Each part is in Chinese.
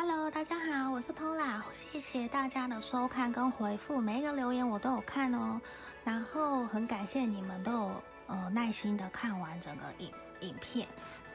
Hello，大家好，我是 Pola，谢谢大家的收看跟回复，每一个留言我都有看哦。然后很感谢你们都有呃耐心的看完整个影影片，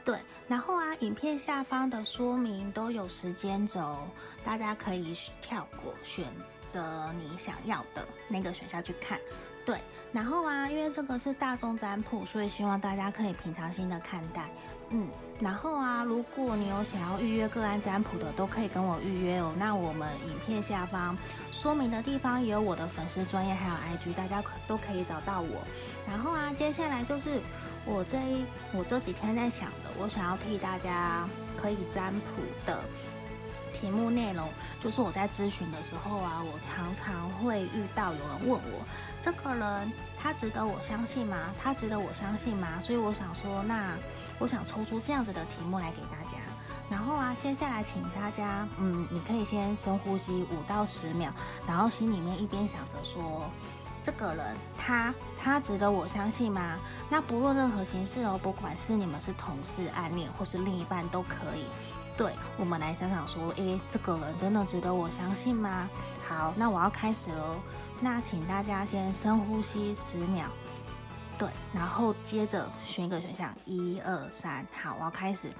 对。然后啊，影片下方的说明都有时间轴，大家可以跳过，选择你想要的那个选项去看，对。然后啊，因为这个是大众占卜，所以希望大家可以平常心的看待。嗯，然后啊，如果你有想要预约个案占卜的，都可以跟我预约哦。那我们影片下方说明的地方也有我的粉丝专页，还有 IG，大家可都可以找到我。然后啊，接下来就是我这一我这几天在想的，我想要替大家可以占卜的题目内容，就是我在咨询的时候啊，我常常会遇到有人问我，这个人他值得我相信吗？他值得我相信吗？所以我想说，那。我想抽出这样子的题目来给大家，然后啊，接下来请大家，嗯，你可以先深呼吸五到十秒，然后心里面一边想着说，这个人他他值得我相信吗？那不论任何形式哦，不管是你们是同事、暗恋或是另一半都可以。对，我们来想想说，诶，这个人真的值得我相信吗？好，那我要开始喽。那请大家先深呼吸十秒。对，然后接着选一个选项，一二三，好，我要开始，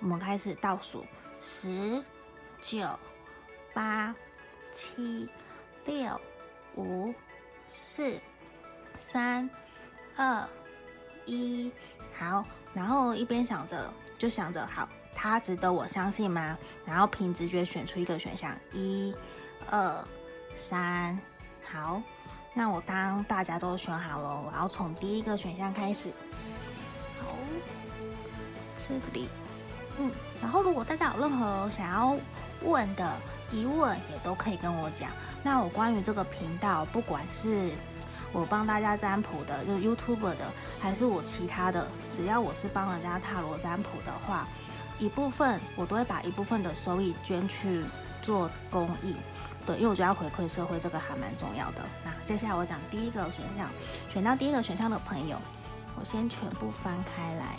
我们开始倒数，十、九、八、七、六、五、四、三、二、一，好，然后一边想着，就想着，好，他值得我相信吗？然后凭直觉选出一个选项，一、二、三，好。那我当大家都选好了，我要从第一个选项开始。好，这里，嗯，然后如果大家有任何想要问的疑问，也都可以跟我讲。那我关于这个频道，不管是我帮大家占卜的，就 YouTube 的，还是我其他的，只要我是帮人家塔罗占卜的话，一部分我都会把一部分的收益捐去做公益。对，因为我觉得要回馈社会，这个还蛮重要的。那接下来我讲第一个选项，选到第一个选项的朋友，我先全部翻开来，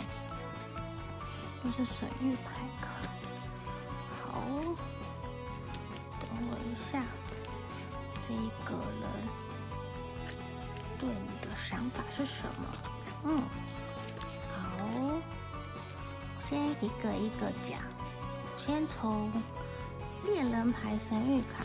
都是神諭牌卡。好，等我一下，这个人对你的想法是什么？嗯，先一个一个讲，先从猎人牌神谕卡。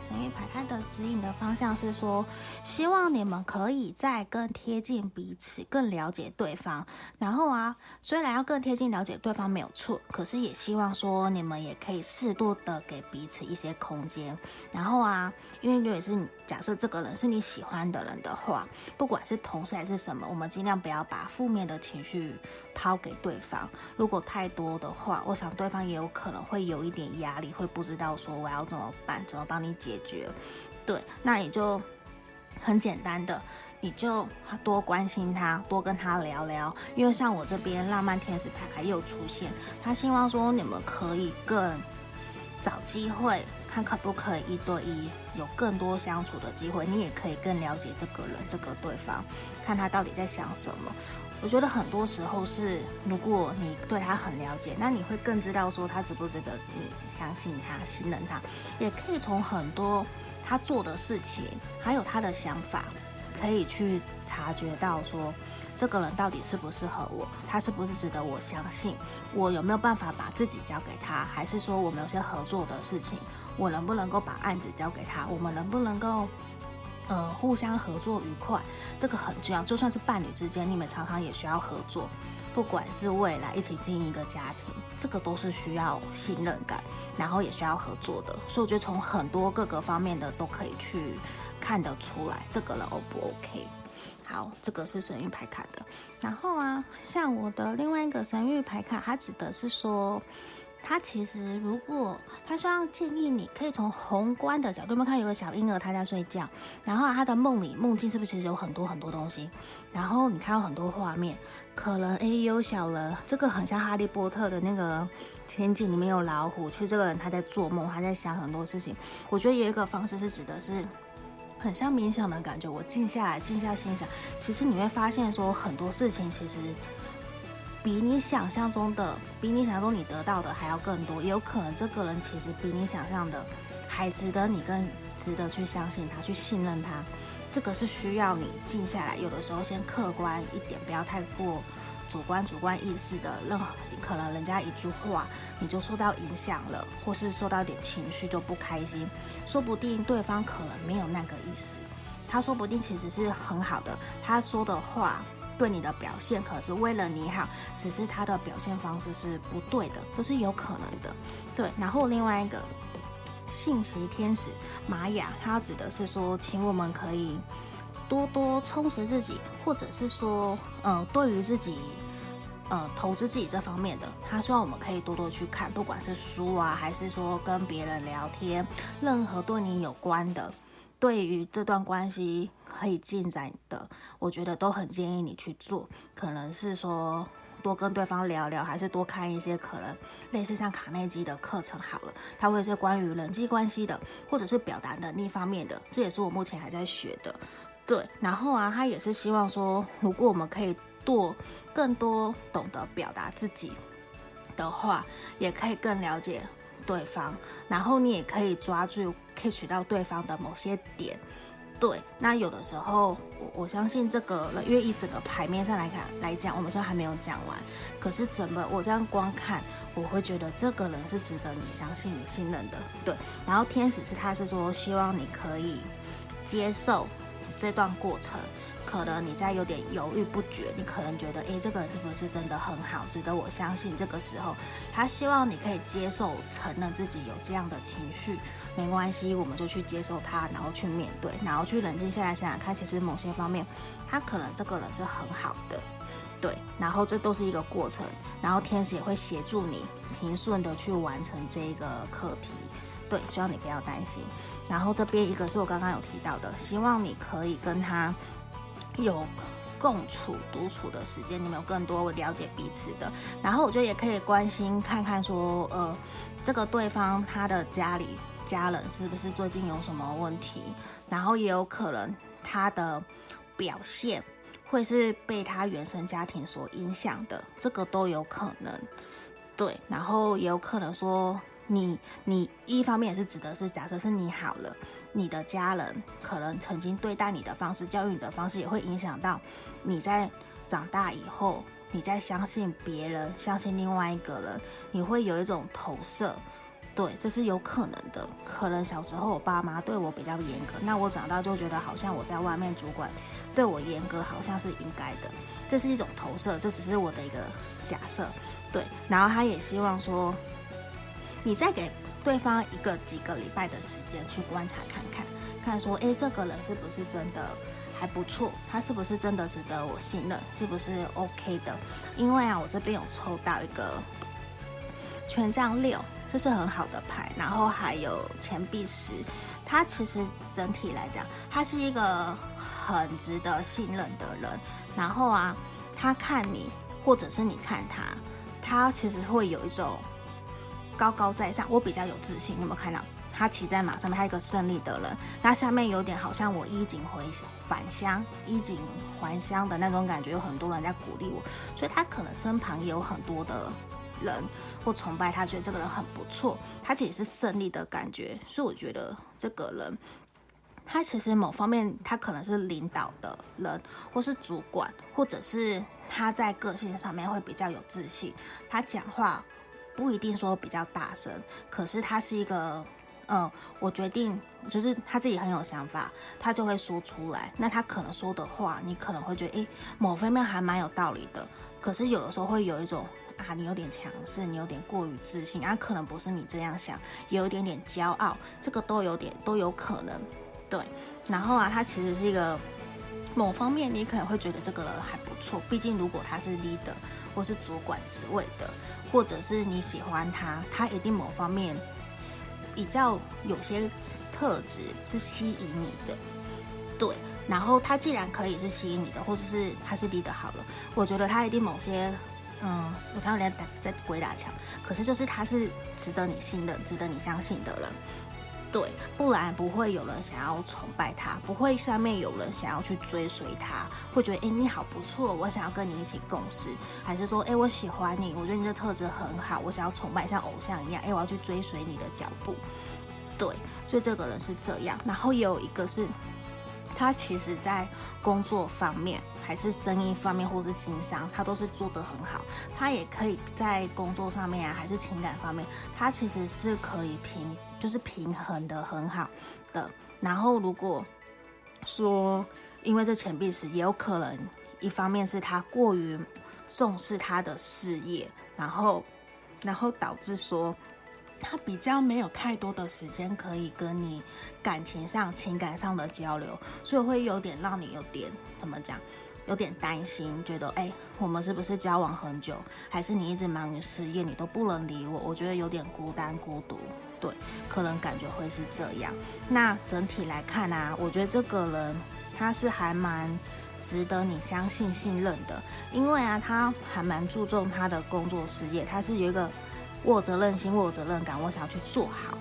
神諭牌，它的指引的方向是说，希望你们可以再更贴近彼此，更了解对方。然后啊，虽然要更贴近了解对方没有错，可是也希望说你们也可以适度的给彼此一些空间。然后啊，因为如果是你假设这个人是你喜欢的人的话，不管是同事还是什么，我们尽量不要把负面的情绪抛给对方。如果太多的话，我想对方也有可能会有一点压力，会不知道说我要怎么办，怎么帮你解。解决，对，那你就很简单的，你就多关心他，多跟他聊聊。因为像我这边浪漫天使牌卡又出现，他希望说你们可以更找机会，看可不可以一对一有更多相处的机会。你也可以更了解这个人，这个对方，看他到底在想什么。我觉得很多时候是，如果你对他很了解，那你会更知道说他值不值得你相信他、信任他。也可以从很多他做的事情，还有他的想法，可以去察觉到说，这个人到底适不适合我，他是不是值得我相信，我有没有办法把自己交给他，还是说我们有些合作的事情，我能不能够把案子交给他，我们能不能够。呃，互相合作愉快，这个很重要。就算是伴侣之间，你们常常也需要合作，不管是未来一起经营一个家庭，这个都是需要信任感，然后也需要合作的。所以我觉得从很多各个方面的都可以去看得出来，这个人 O 不 OK？好，这个是神諭牌卡的。然后啊，像我的另外一个神諭牌卡，它指的是说。他其实，如果他希望建议你可以从宏观的角度，有没有看有个小婴儿他在睡觉，然后他的梦里梦境是不是其实有很多很多东西？然后你看到很多画面，可能哎有小人，这个很像哈利波特的那个情景里面有老虎，其实这个人他在做梦，他在想很多事情。我觉得有一个方式是指的是很像冥想的感觉，我静下来，静下心想，其实你会发现说很多事情其实。比你想象中的，比你想象中你得到的还要更多。也有可能这个人其实比你想象的还值得你更值得去相信他，去信任他。这个是需要你静下来，有的时候先客观一点，不要太过主观、主观意识的任何。可能人家一句话你就受到影响了，或是受到点情绪就不开心，说不定对方可能没有那个意思，他说不定其实是很好的，他说的话对你的表现可是为了你好，只是他的表现方式是不对的，这是有可能的。对，然后另外一个。信息天使玛雅，它指的是说，请我们可以多多充实自己，或者是说，呃，对于自己，呃，投资自己这方面的，他希望我们可以多多去看，不管是书啊，还是说跟别人聊天，任何对你有关的，对于这段关系可以进展的，我觉得都很建议你去做，可能是说。多跟对方聊聊，还是多看一些可能类似像卡内基的课程好了。他会是关于人际关系的，或者是表达能力方面的，这也是我目前还在学的。对，然后啊，他也是希望说，如果我们可以多更多懂得表达自己的话，也可以更了解对方，然后你也可以抓住 catch 到对方的某些点。对，那有的时候我我相信这个，因为以整个牌面上来看来讲，我们说还没有讲完，可是整个我这样光看，我会觉得这个人是值得你相信、你信任的。对，然后天使是他是说希望你可以接受这段过程。可能你在有点犹豫不决，你可能觉得，诶，这个人是不是真的很好，值得我相信？这个时候，他希望你可以接受、承认自己有这样的情绪，没关系，我们就去接受他，然后去面对，然后去冷静下来想想看，其实某些方面，他可能这个人是很好的，对，然后这都是一个过程，然后天使也会协助你平顺的去完成这一个课题，对，希望你不要担心。然后这边一个是我刚刚有提到的，希望你可以跟他。有共处独处的时间，你们有更多了解彼此的。然后我觉得也可以关心看看说，呃，这个对方他的家里家人是不是最近有什么问题？然后也有可能他的表现会是被他原生家庭所影响的，这个都有可能。对，然后也有可能说。你你一方面也是指的是，假设是你好了，你的家人可能曾经对待你的方式、教育你的方式，也会影响到你在长大以后，你在相信别人、相信另外一个人，你会有一种投射，对，这是有可能的。可能小时候我爸妈对我比较严格，那我长大就觉得好像我在外面主管对我严格，好像是应该的，这是一种投射，这只是我的一个假设，对。然后他也希望说。你再给对方一个几个礼拜的时间去观察看看，看说，诶，这个人是不是真的还不错？他是不是真的值得我信任？是不是 OK 的？因为啊，我这边有抽到一个权杖六，这是很好的牌，然后还有钱币十，他其实整体来讲，他是一个很值得信任的人。然后啊，他看你，或者是你看他，他其实会有一种。高高在上，我比较有自信。你有没有看到他骑在马上面，他一个胜利的人，那下面有点好像我衣锦回返乡、衣锦还乡的那种感觉，有很多人在鼓励我，所以他可能身旁也有很多的人或崇拜他，觉得这个人很不错，他其实是胜利的感觉。所以我觉得这个人，他其实某方面他可能是领导的人，或是主管，或者是他在个性上面会比较有自信，他讲话。不一定说比较大声，可是他是一个，嗯，我决定就是他自己很有想法，他就会说出来。那他可能说的话，你可能会觉得，诶，某方面还蛮有道理的。可是有的时候会有一种啊，你有点强势，你有点过于自信，啊，可能不是你这样想，有一点点骄傲，这个都有点都有可能，对。然后啊，他其实是一个某方面，你可能会觉得这个人还不错，毕竟如果他是 leader。或是主管职位的，或者是你喜欢他，他一定某方面比较有些特质是吸引你的，对。然后他既然可以是吸引你的，或者是他是立得好了，我觉得他一定某些，嗯，我常常在打在鬼打墙，可是就是他是值得你信任、值得你相信的人，对，不然不会有人想要崇拜他，不会上面有人想要去追随他，会觉得哎，你好不错，我想要跟你一起共事，还是说哎，我喜欢你，我觉得你这特质很好，我想要崇拜像偶像一样，哎，我要去追随你的脚步。对，所以这个人是这样。然后有一个是，他其实在工作方面，还是生意方面，或是经商，他都是做得很好。他也可以在工作上面啊，还是情感方面，他其实是可以平。就是平衡的很好的，然后如果说因为这钱币石，也有可能一方面是他过于重视他的事业，然后然后导致说他比较没有太多的时间可以跟你感情上、情感上的交流，所以会有点让你有点怎么讲，有点担心，觉得哎，我们是不是交往很久，还是你一直忙于事业，你都不能理我？我觉得有点孤单孤独。对，可能感觉会是这样。那整体来看啊，我觉得这个人他是还蛮值得你相信、信任的，因为啊，他还蛮注重他的工作事业，他是有一个握责任心、握责任感，我想要去做好。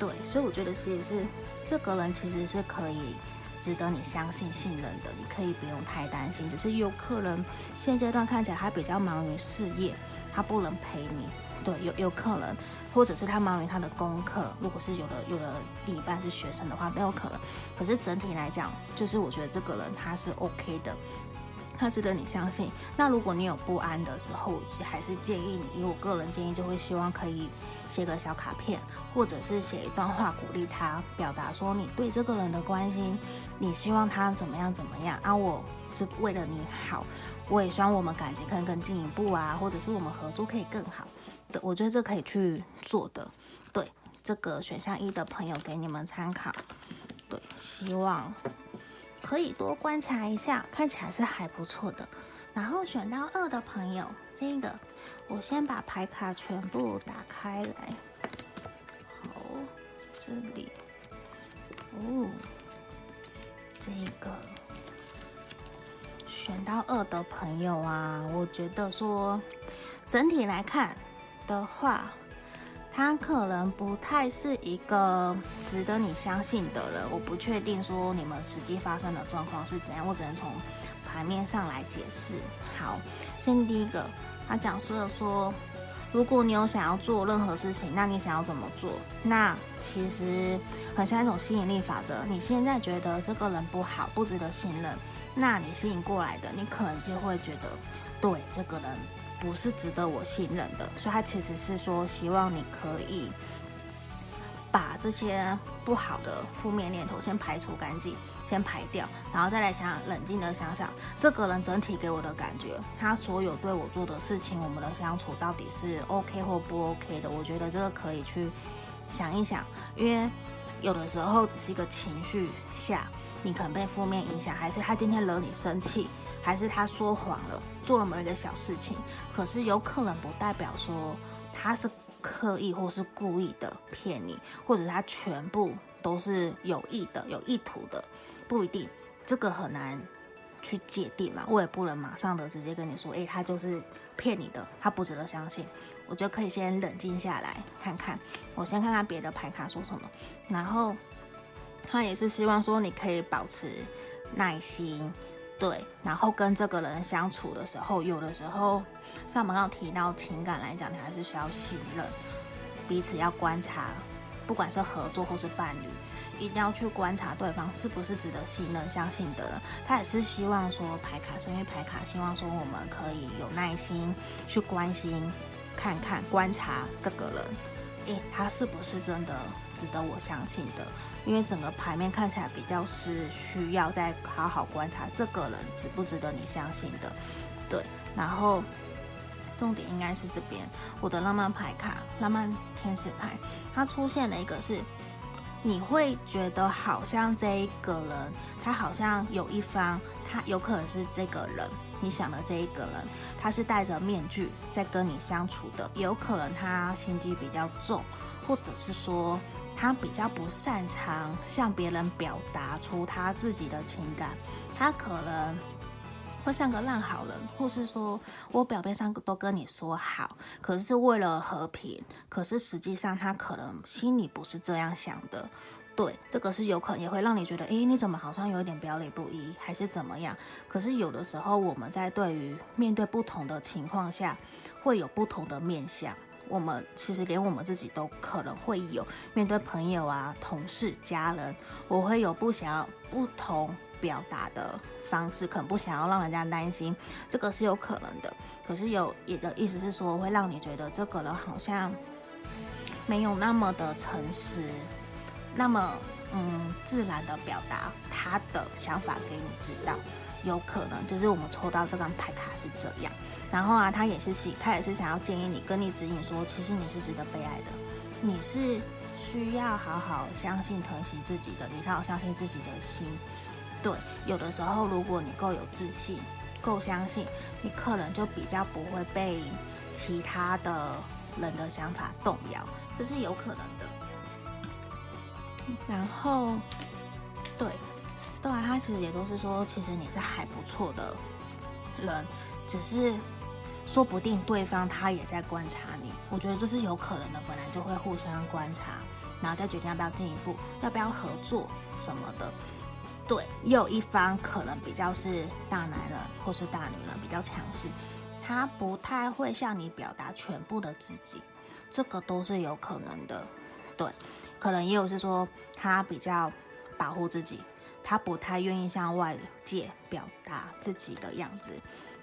对，所以我觉得其实是这个人其实是可以值得你相信、信任的，你可以不用太担心。只是有可能现阶段看起来他比较忙于事业，他不能陪你。对，有有可能。或者是他忙于他的功课，如果是有的有的另一半是学生的话都有可能。可是整体来讲，就是我觉得这个人他是 OK 的，他值得你相信。那如果你有不安的时候，还是建议你，以我个人建议，就会希望可以写个小卡片，或者是写一段话鼓励他，表达说你对这个人的关心，你希望他怎么样怎么样啊，我是为了你好，我也希望我们感情可以更进一步啊，或者是我们合作可以更好。对，我觉得这可以去做的。对，这个选项一的朋友给你们参考。对，希望可以多观察一下，看起来是还不错的。然后选到二的朋友，这个我先把牌卡全部打开来。好，这里，哦，这个选到二的朋友啊，我觉得说整体来看。的话，他可能不太是一个值得你相信的人。我不确定说你们实际发生的状况是怎样，我只能从牌面上来解释。好，先第一个，他讲述了说，如果你有想要做任何事情，那你想要怎么做？那其实很像一种吸引力法则。你现在觉得这个人不好，不值得信任，那你吸引过来的，你可能就会觉得，对这个人。不是值得我信任的，所以他其实是说希望你可以把这些不好的负面念头先排除干净，先排掉，然后再来想想，冷静的想想这个人整体给我的感觉，他所有对我做的事情，我们的相处到底是 OK 或不 OK 的？我觉得这个可以去想一想，因为有的时候只是一个情绪下，你可能被负面影响，还是他今天惹你生气。还是他说谎了，做了某一个小事情，可是有可能不代表说他是刻意或是故意的骗你，或者他全部都是有意的、有意图的，不一定，这个很难去界定嘛。我也不能马上的直接跟你说，诶，他就是骗你的，他不值得相信。我觉得可以先冷静下来看看，我先看看别的牌卡说什么，然后他也是希望说你可以保持耐心。对，然后跟这个人相处的时候，有的时候，像我们刚刚提到情感来讲，你还是需要信任，彼此要观察，不管是合作或是伴侣，一定要去观察对方是不是值得信任、相信的人。他也是希望说牌卡，是因为牌卡希望说我们可以有耐心去关心、看看、观察这个人。诶，他是不是真的值得我相信的？因为整个牌面看起来比较是需要再好好观察这个人值不值得你相信的。对，然后重点应该是这边我的浪漫牌卡，浪漫天使牌，它出现了一个是，你会觉得好像这一个人，他好像有一方，他有可能是这个人。你想的这一个人，他是戴着面具在跟你相处的，有可能他心机比较重，或者是说他比较不擅长向别人表达出他自己的情感，他可能会像个烂好人，或是说我表面上都跟你说好，可是为了和平，可是实际上他可能心里不是这样想的。对，这个是有可能也会让你觉得，诶，你怎么好像有一点表里不一，还是怎么样？可是有的时候我们在对于面对不同的情况下，会有不同的面相。我们其实连我们自己都可能会有面对朋友啊、同事、家人，我会有不想要不同表达的方式，可能不想要让人家担心，这个是有可能的。可是有也的意思是说，会让你觉得这个人好像没有那么的诚实。那么，嗯，自然的表达他的想法给你知道，有可能就是我们抽到这张牌卡是这样。然后啊，他也是想，他也是想要建议你，跟你指引说，其实你是值得被爱的，你是需要好好相信、疼惜自己的，你要相信自己的心。对，有的时候如果你够有自信、够相信，你可能就比较不会被其他的人的想法动摇，这是有可能的。然后，对，对啊，他其实也都是说，其实你是还不错的人，只是说不定对方他也在观察你。我觉得这是有可能的，本来就会互相观察，然后再决定要不要进一步，要不要合作什么的。对，也有一方可能比较是大男人或是大女人，比较强势，他不太会向你表达全部的自己，这个都是有可能的，对。可能也有是说他比较保护自己，他不太愿意向外界表达自己的样子，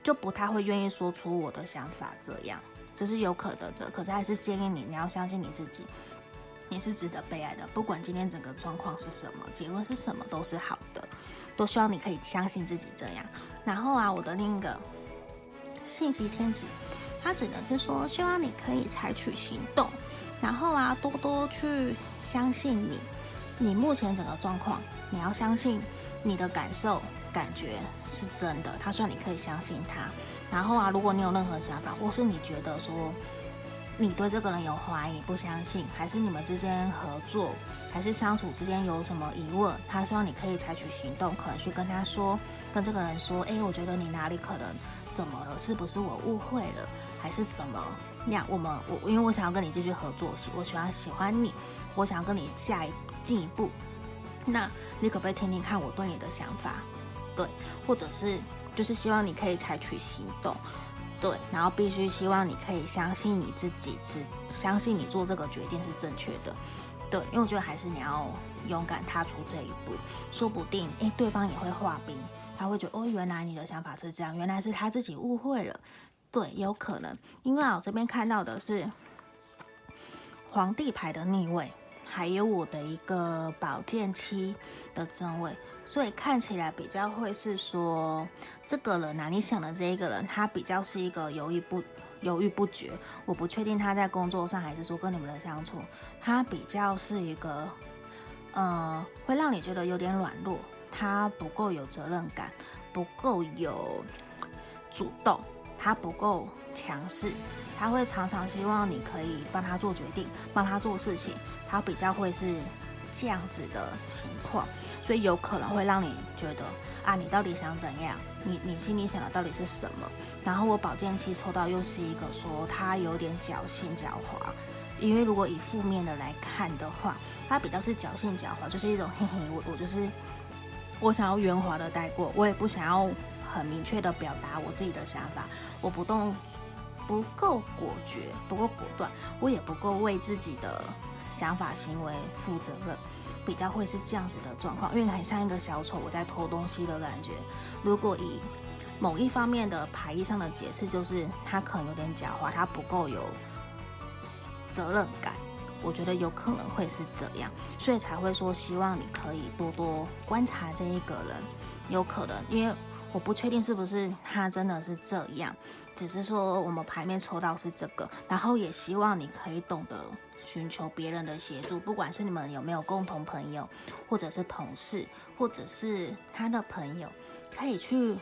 就不太会愿意说出我的想法。这样这是有可能的。可是还是建议你，你要相信你自己，你是值得被爱的。不管今天整个状况是什么，结论是什么，都是好的。都希望你可以相信自己这样。然后啊，我的另一个信息天使，他只能是说，希望你可以采取行动。然后啊，多多去。相信你，你目前整个状况，你要相信你的感受、感觉是真的。他说你可以相信他。然后啊，如果你有任何想法，或是你觉得说你对这个人有怀疑、不相信，还是你们之间合作，还是相处之间有什么疑问，他希望你可以采取行动，可能去跟他说，跟这个人说，哎，我觉得你哪里可能怎么了？是不是我误会了，还是怎么？那我们我因为我想要跟你继续合作，喜我喜欢喜欢你，我想要跟你下一进一步，那你可不可以听听看我对你的想法？对，或者是就是希望你可以采取行动，对，然后必须希望你可以相信你自己，只相信你做这个决定是正确的，对，因为我觉得还是你要勇敢踏出这一步，说不定诶，对方也会化冰，他会觉得哦，原来你的想法是这样，原来是他自己误会了。对，有可能，因为我这边看到的是皇帝牌的逆位，还有我的一个宝剑七的正位，所以看起来比较会是说这个人啊，你想的这一个人，他比较是一个犹豫不犹豫不决。我不确定他在工作上还是说跟你们的相处，他比较是一个，呃，会让你觉得有点软弱，他不够有责任感，不够有主动。他不够强势，他会常常希望你可以帮他做决定，帮他做事情。他比较会是这样子的情况，所以有可能会让你觉得啊，你到底想怎样？你你心里想的到底是什么？然后我宝剑七抽到又是一个说他有点侥幸狡猾，因为如果以负面的来看的话，他比较是侥幸狡猾，就是一种嘿嘿，我我就是我想要圆滑的带过，我也不想要。很明确的表达我自己的想法，我不动，不够果决，不够果断，我也不够为自己的想法行为负责任，比较会是这样子的状况，因为很像一个小丑，我在偷东西的感觉。如果以某一方面的牌意上的解释，就是他可能有点狡猾，他不够有责任感，我觉得有可能会是这样，所以才会说希望你可以多多观察这一个人，有可能因为。我不确定是不是他真的是这样，只是说我们牌面抽到是这个，然后也希望你可以懂得寻求别人的协助，不管是你们有没有共同朋友，或者是同事，或者是他的朋友，可以去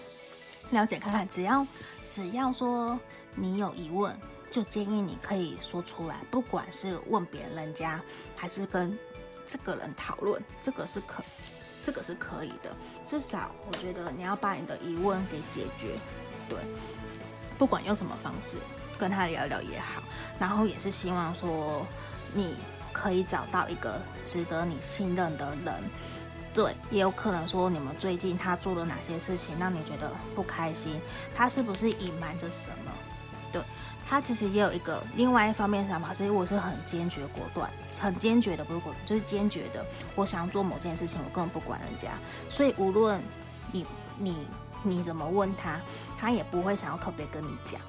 了解看看。只要只要说你有疑问，就建议你可以说出来，不管是问别人家，还是跟这个人讨论，这个是可这个是可以的。至少我觉得你要把你的疑问给解决，对，不管用什么方式跟他聊聊也好，然后也是希望说你可以找到一个值得你信任的人。对，也有可能说你们最近他做了哪些事情让你觉得不开心，他是不是隐瞒着什么？对，他其实也有一个另外一方面想法，所以我是很坚决果断，很坚决的，不是果断，就是坚决的。我想要做某件事情，我根本不管人家，所以无论你你你怎么问他，他也不会想要特别跟你讲，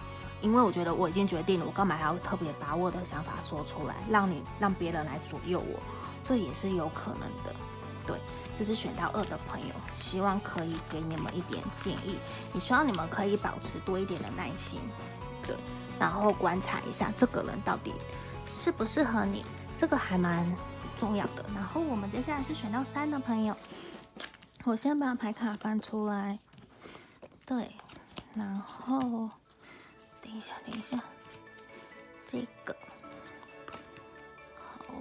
因为我觉得我已经决定了，我干嘛还要特别把我的想法说出来，让你让别人来左右我，这也是有可能的。对，就是选到二的朋友，希望可以给你们一点建议。也希望你们可以保持多一点的耐心，对，然后观察一下这个人到底适不适合你，这个还蛮重要的。然后我们接下来是选到三的朋友，我先把牌卡翻出来，对，然后等一下，等一下，这个好，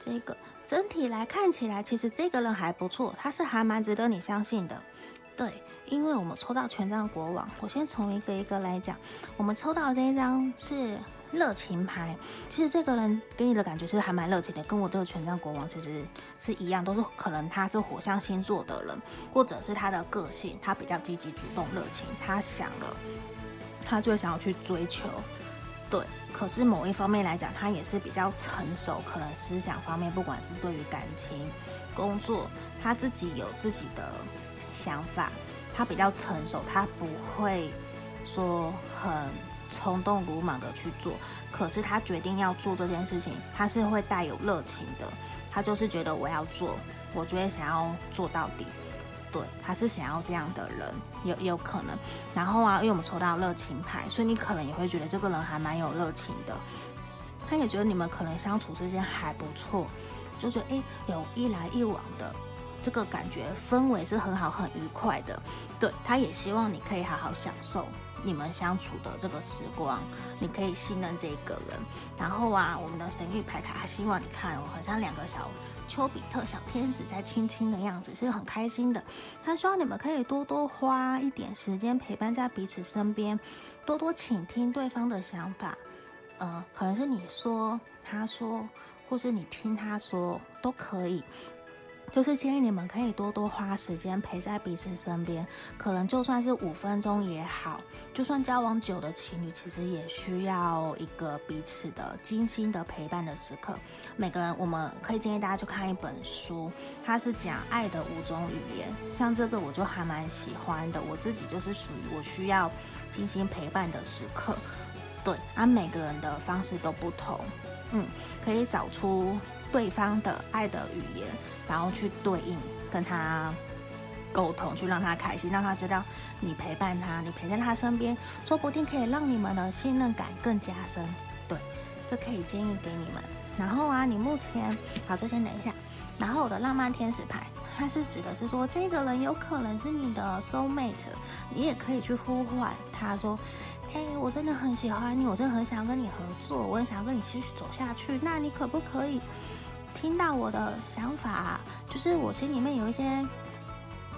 这个。整体来看起来，其实这个人还不错，他是还蛮值得你相信的。对，因为我们抽到权杖国王，我先从一个一个来讲。我们抽到这一张是热情牌，其实这个人给你的感觉是还蛮热情的，跟我这个权杖国王其实是一样，都是可能他是火象星座的人，或者是他的个性，他比较积极主动、热情，他想了，他就会想要去追求。对，可是某一方面来讲，他也是比较成熟，可能思想方面，不管是对于感情、工作，他自己有自己的想法，他比较成熟，他不会说很冲动鲁莽的去做。可是他决定要做这件事情，他是会带有热情的，他就是觉得我要做，我觉得想要做到底。对，他是想要这样的人，有有可能。然后啊，因为我们抽到热情牌，所以你可能也会觉得这个人还蛮有热情的。他也觉得你们可能相处之间还不错，就觉得诶，有一来一往的这个感觉，氛围是很好、很愉快的。对，他也希望你可以好好享受你们相处的这个时光，你可以信任这个人。然后啊，我们的神諭牌卡，他希望你看哦，好像两个小。丘比特小天使在亲亲的样子是很开心的，他希望你们可以多多花一点时间陪伴在彼此身边，多多倾听对方的想法，呃，可能是你说，他说，或是你听他说都可以。就是建议你们可以多多花时间陪在彼此身边，可能就算是五分钟也好，就算交往久的情侣，其实也需要一个彼此的精心的陪伴的时刻。每个人，我们可以建议大家去看一本书，它是讲爱的五种语言，像这个我就还蛮喜欢的。我自己就是属于我需要精心陪伴的时刻，对，啊，每个人的方式都不同，嗯，可以找出对方的爱的语言。然后去对应，跟他沟通，去让他开心，让他知道你陪伴他，你陪在他身边，说不定可以让你们的信任感更加深。对，这可以建议给你们。然后啊，你目前好，这先等一下。然后我的浪漫天使牌，它是指的是说，这个人有可能是你的 soul mate，你也可以去呼唤他说，哎，我真的很喜欢你，我真的很想要跟你合作，我很想要跟你继续走下去，那你可不可以？听到我的想法，就是我心里面有一些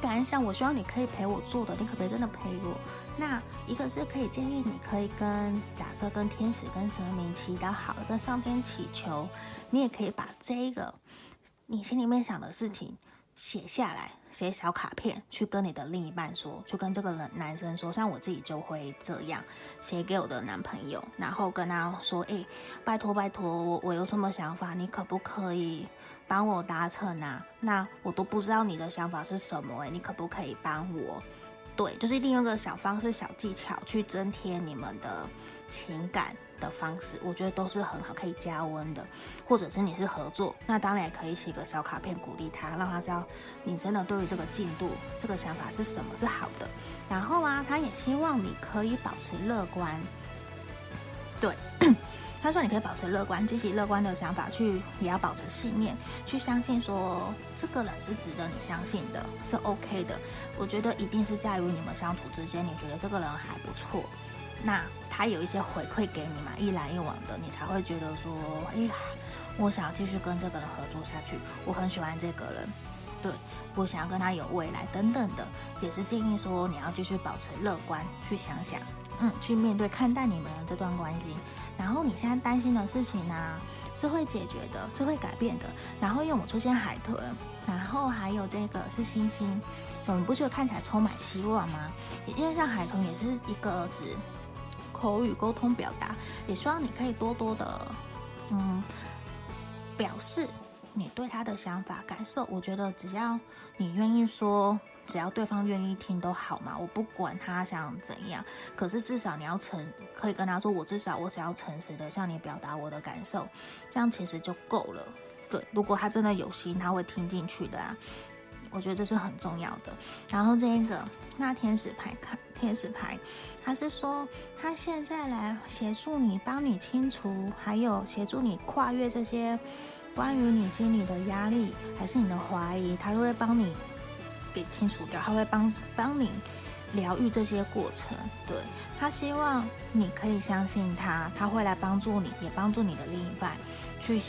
感想，我希望你可以陪我做的，你可别真的陪我？那一个是可以建议你可以跟假设跟天使跟神明祈祷好了，跟上天祈求，你也可以把这个你心里面想的事情写下来。写小卡片去跟你的另一半说，去跟这个人男生说，像我自己就会这样写给我的男朋友，然后跟他说：“哎、欸，拜托拜托，我我有什么想法，你可不可以帮我达成啊？那我都不知道你的想法是什么、欸，哎，你可不可以帮我？对，就是利用一个小方式、小技巧去增添你们的情感。”的方式，我觉得都是很好，可以加温的。或者是你是合作，那当然也可以写个小卡片鼓励他，让他知道你真的对于这个进度、这个想法是什么是好的。然后啊，他也希望你可以保持乐观。对，他说你可以保持乐观、积极乐观的想法，去也要保持信念，去相信说这个人是值得你相信的，是 OK 的。我觉得一定是在于你们相处之间，你觉得这个人还不错。那他有一些回馈给你嘛，一来一往的，你才会觉得说，哎呀，我想要继续跟这个人合作下去，我很喜欢这个人。对，我想要跟他有未来等等的，也是建议说你要继续保持乐观，去想想，嗯，去面对看待你们的这段关系。然后你现在担心的事情呢、是会解决的，是会改变的。然后因为我们出现海豚，然后还有这个是星星，我们不是看起来充满希望吗？因为像海豚也是一个指口语沟通表达，也希望你可以多多的，嗯，表示。你对他的想法、感受，我觉得只要你愿意说，只要对方愿意听都好嘛。我不管他想怎样，可是至少你要诚，可以跟他说，我至少我想要诚实的向你表达我的感受，这样其实就够了。对，如果他真的有心，他会听进去的啊。我觉得这是很重要的。然后这一个那天使牌看天使牌，他是说他现在来协助你，帮你清除，还有协助你跨越这些。关于你心里的压力，还是你的怀疑，他都会帮你给清除掉，他会帮帮你疗愈这些过程。对，他希望你可以相信他，他会来帮助你，也帮助你的另一半去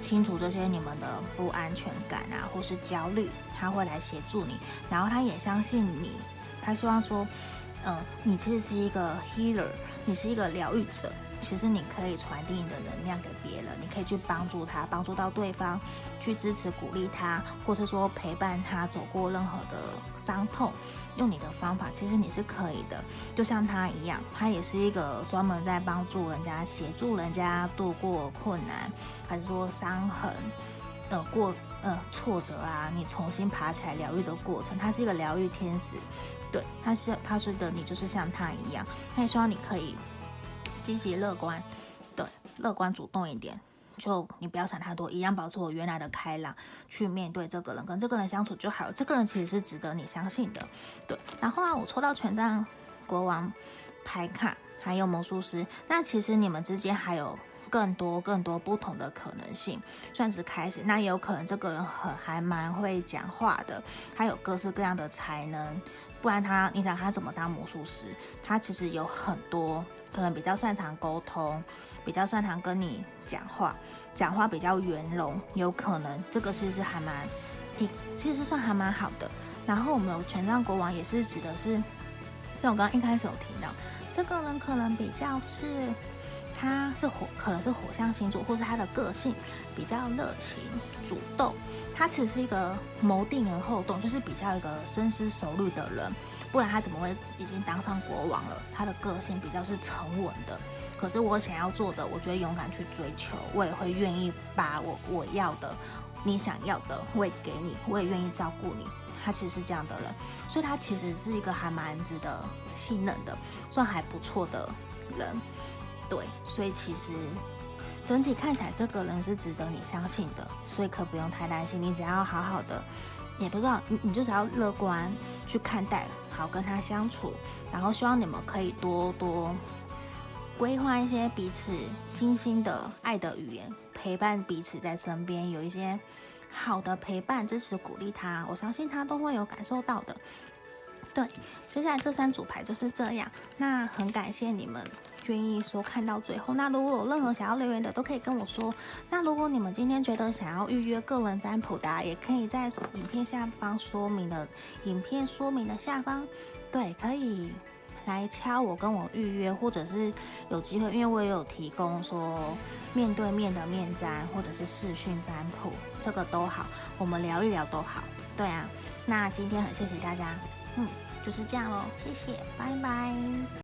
清除这些你们的不安全感啊，或是焦虑，他会来协助你。然后他也相信你，他希望说，嗯、你其实是一个 healer，你是一个疗愈者。其实你可以传递你的能量给别人，你可以去帮助他，帮助到对方，去支持鼓励他，或是说陪伴他走过任何的伤痛，用你的方法，其实你是可以的。就像他一样，他也是一个专门在帮助人家、协助人家度过困难，还是说伤痕，呃过呃挫折啊，你重新爬起来疗愈的过程，他是一个疗愈天使。对，他是他说的，你就是像他一样，他也希望你可以。积极乐观，对，乐观主动一点，就你不要想太多，一样保持我原来的开朗，去面对这个人，跟这个人相处就好了。这个人其实是值得你相信的，对。然后啊，我抽到权杖国王牌卡，还有魔术师，那其实你们之间还有更多更多不同的可能性，算是开始。那也有可能这个人很还蛮会讲话的，还有各式各样的才能，不然他，你想他怎么当魔术师？他其实有很多。可能比较擅长沟通，比较擅长跟你讲话，讲话比较圆融，有可能这个其实还蛮，其实算还蛮好的。然后我们有权杖国王也是指的是，像我刚刚一开始有提到，这个人可能比较是，他是火，可能是火象星座，或是他的个性比较热情、主动，他其实是一个谋定而后动，就是比较一个深思熟虑的人。不然他怎么会已经当上国王了？他的个性比较是沉稳的。可是我想要做的，我觉得勇敢去追求，我也会愿意把我我要的、你想要的，我也给你，我也愿意照顾你。他其实是这样的人，所以他其实是一个还蛮值得信任的，算还不错的人。对，所以其实整体看起来，这个人是值得你相信的，所以可不用太担心。你只要好好的，也不知道你，你就只要乐观去看待。好跟他相处，然后希望你们可以多多规划一些彼此精心的爱的语言，陪伴彼此在身边，有一些好的陪伴、支持、鼓励他，我相信他都会有感受到的。对，接下来这三组牌就是这样。那很感谢你们。愿意说看到最后，那如果有任何想要留言的，都可以跟我说。那如果你们今天觉得想要预约个人占卜的，也可以在影片下方说明的影片说明的下方，对，可以来敲我跟我预约，或者是有机会，因为我也有提供说面对面的面占，或者是视讯占卜，这个都好，我们聊一聊都好。对啊，那今天很谢谢大家，嗯，就是这样喽，谢谢，拜拜。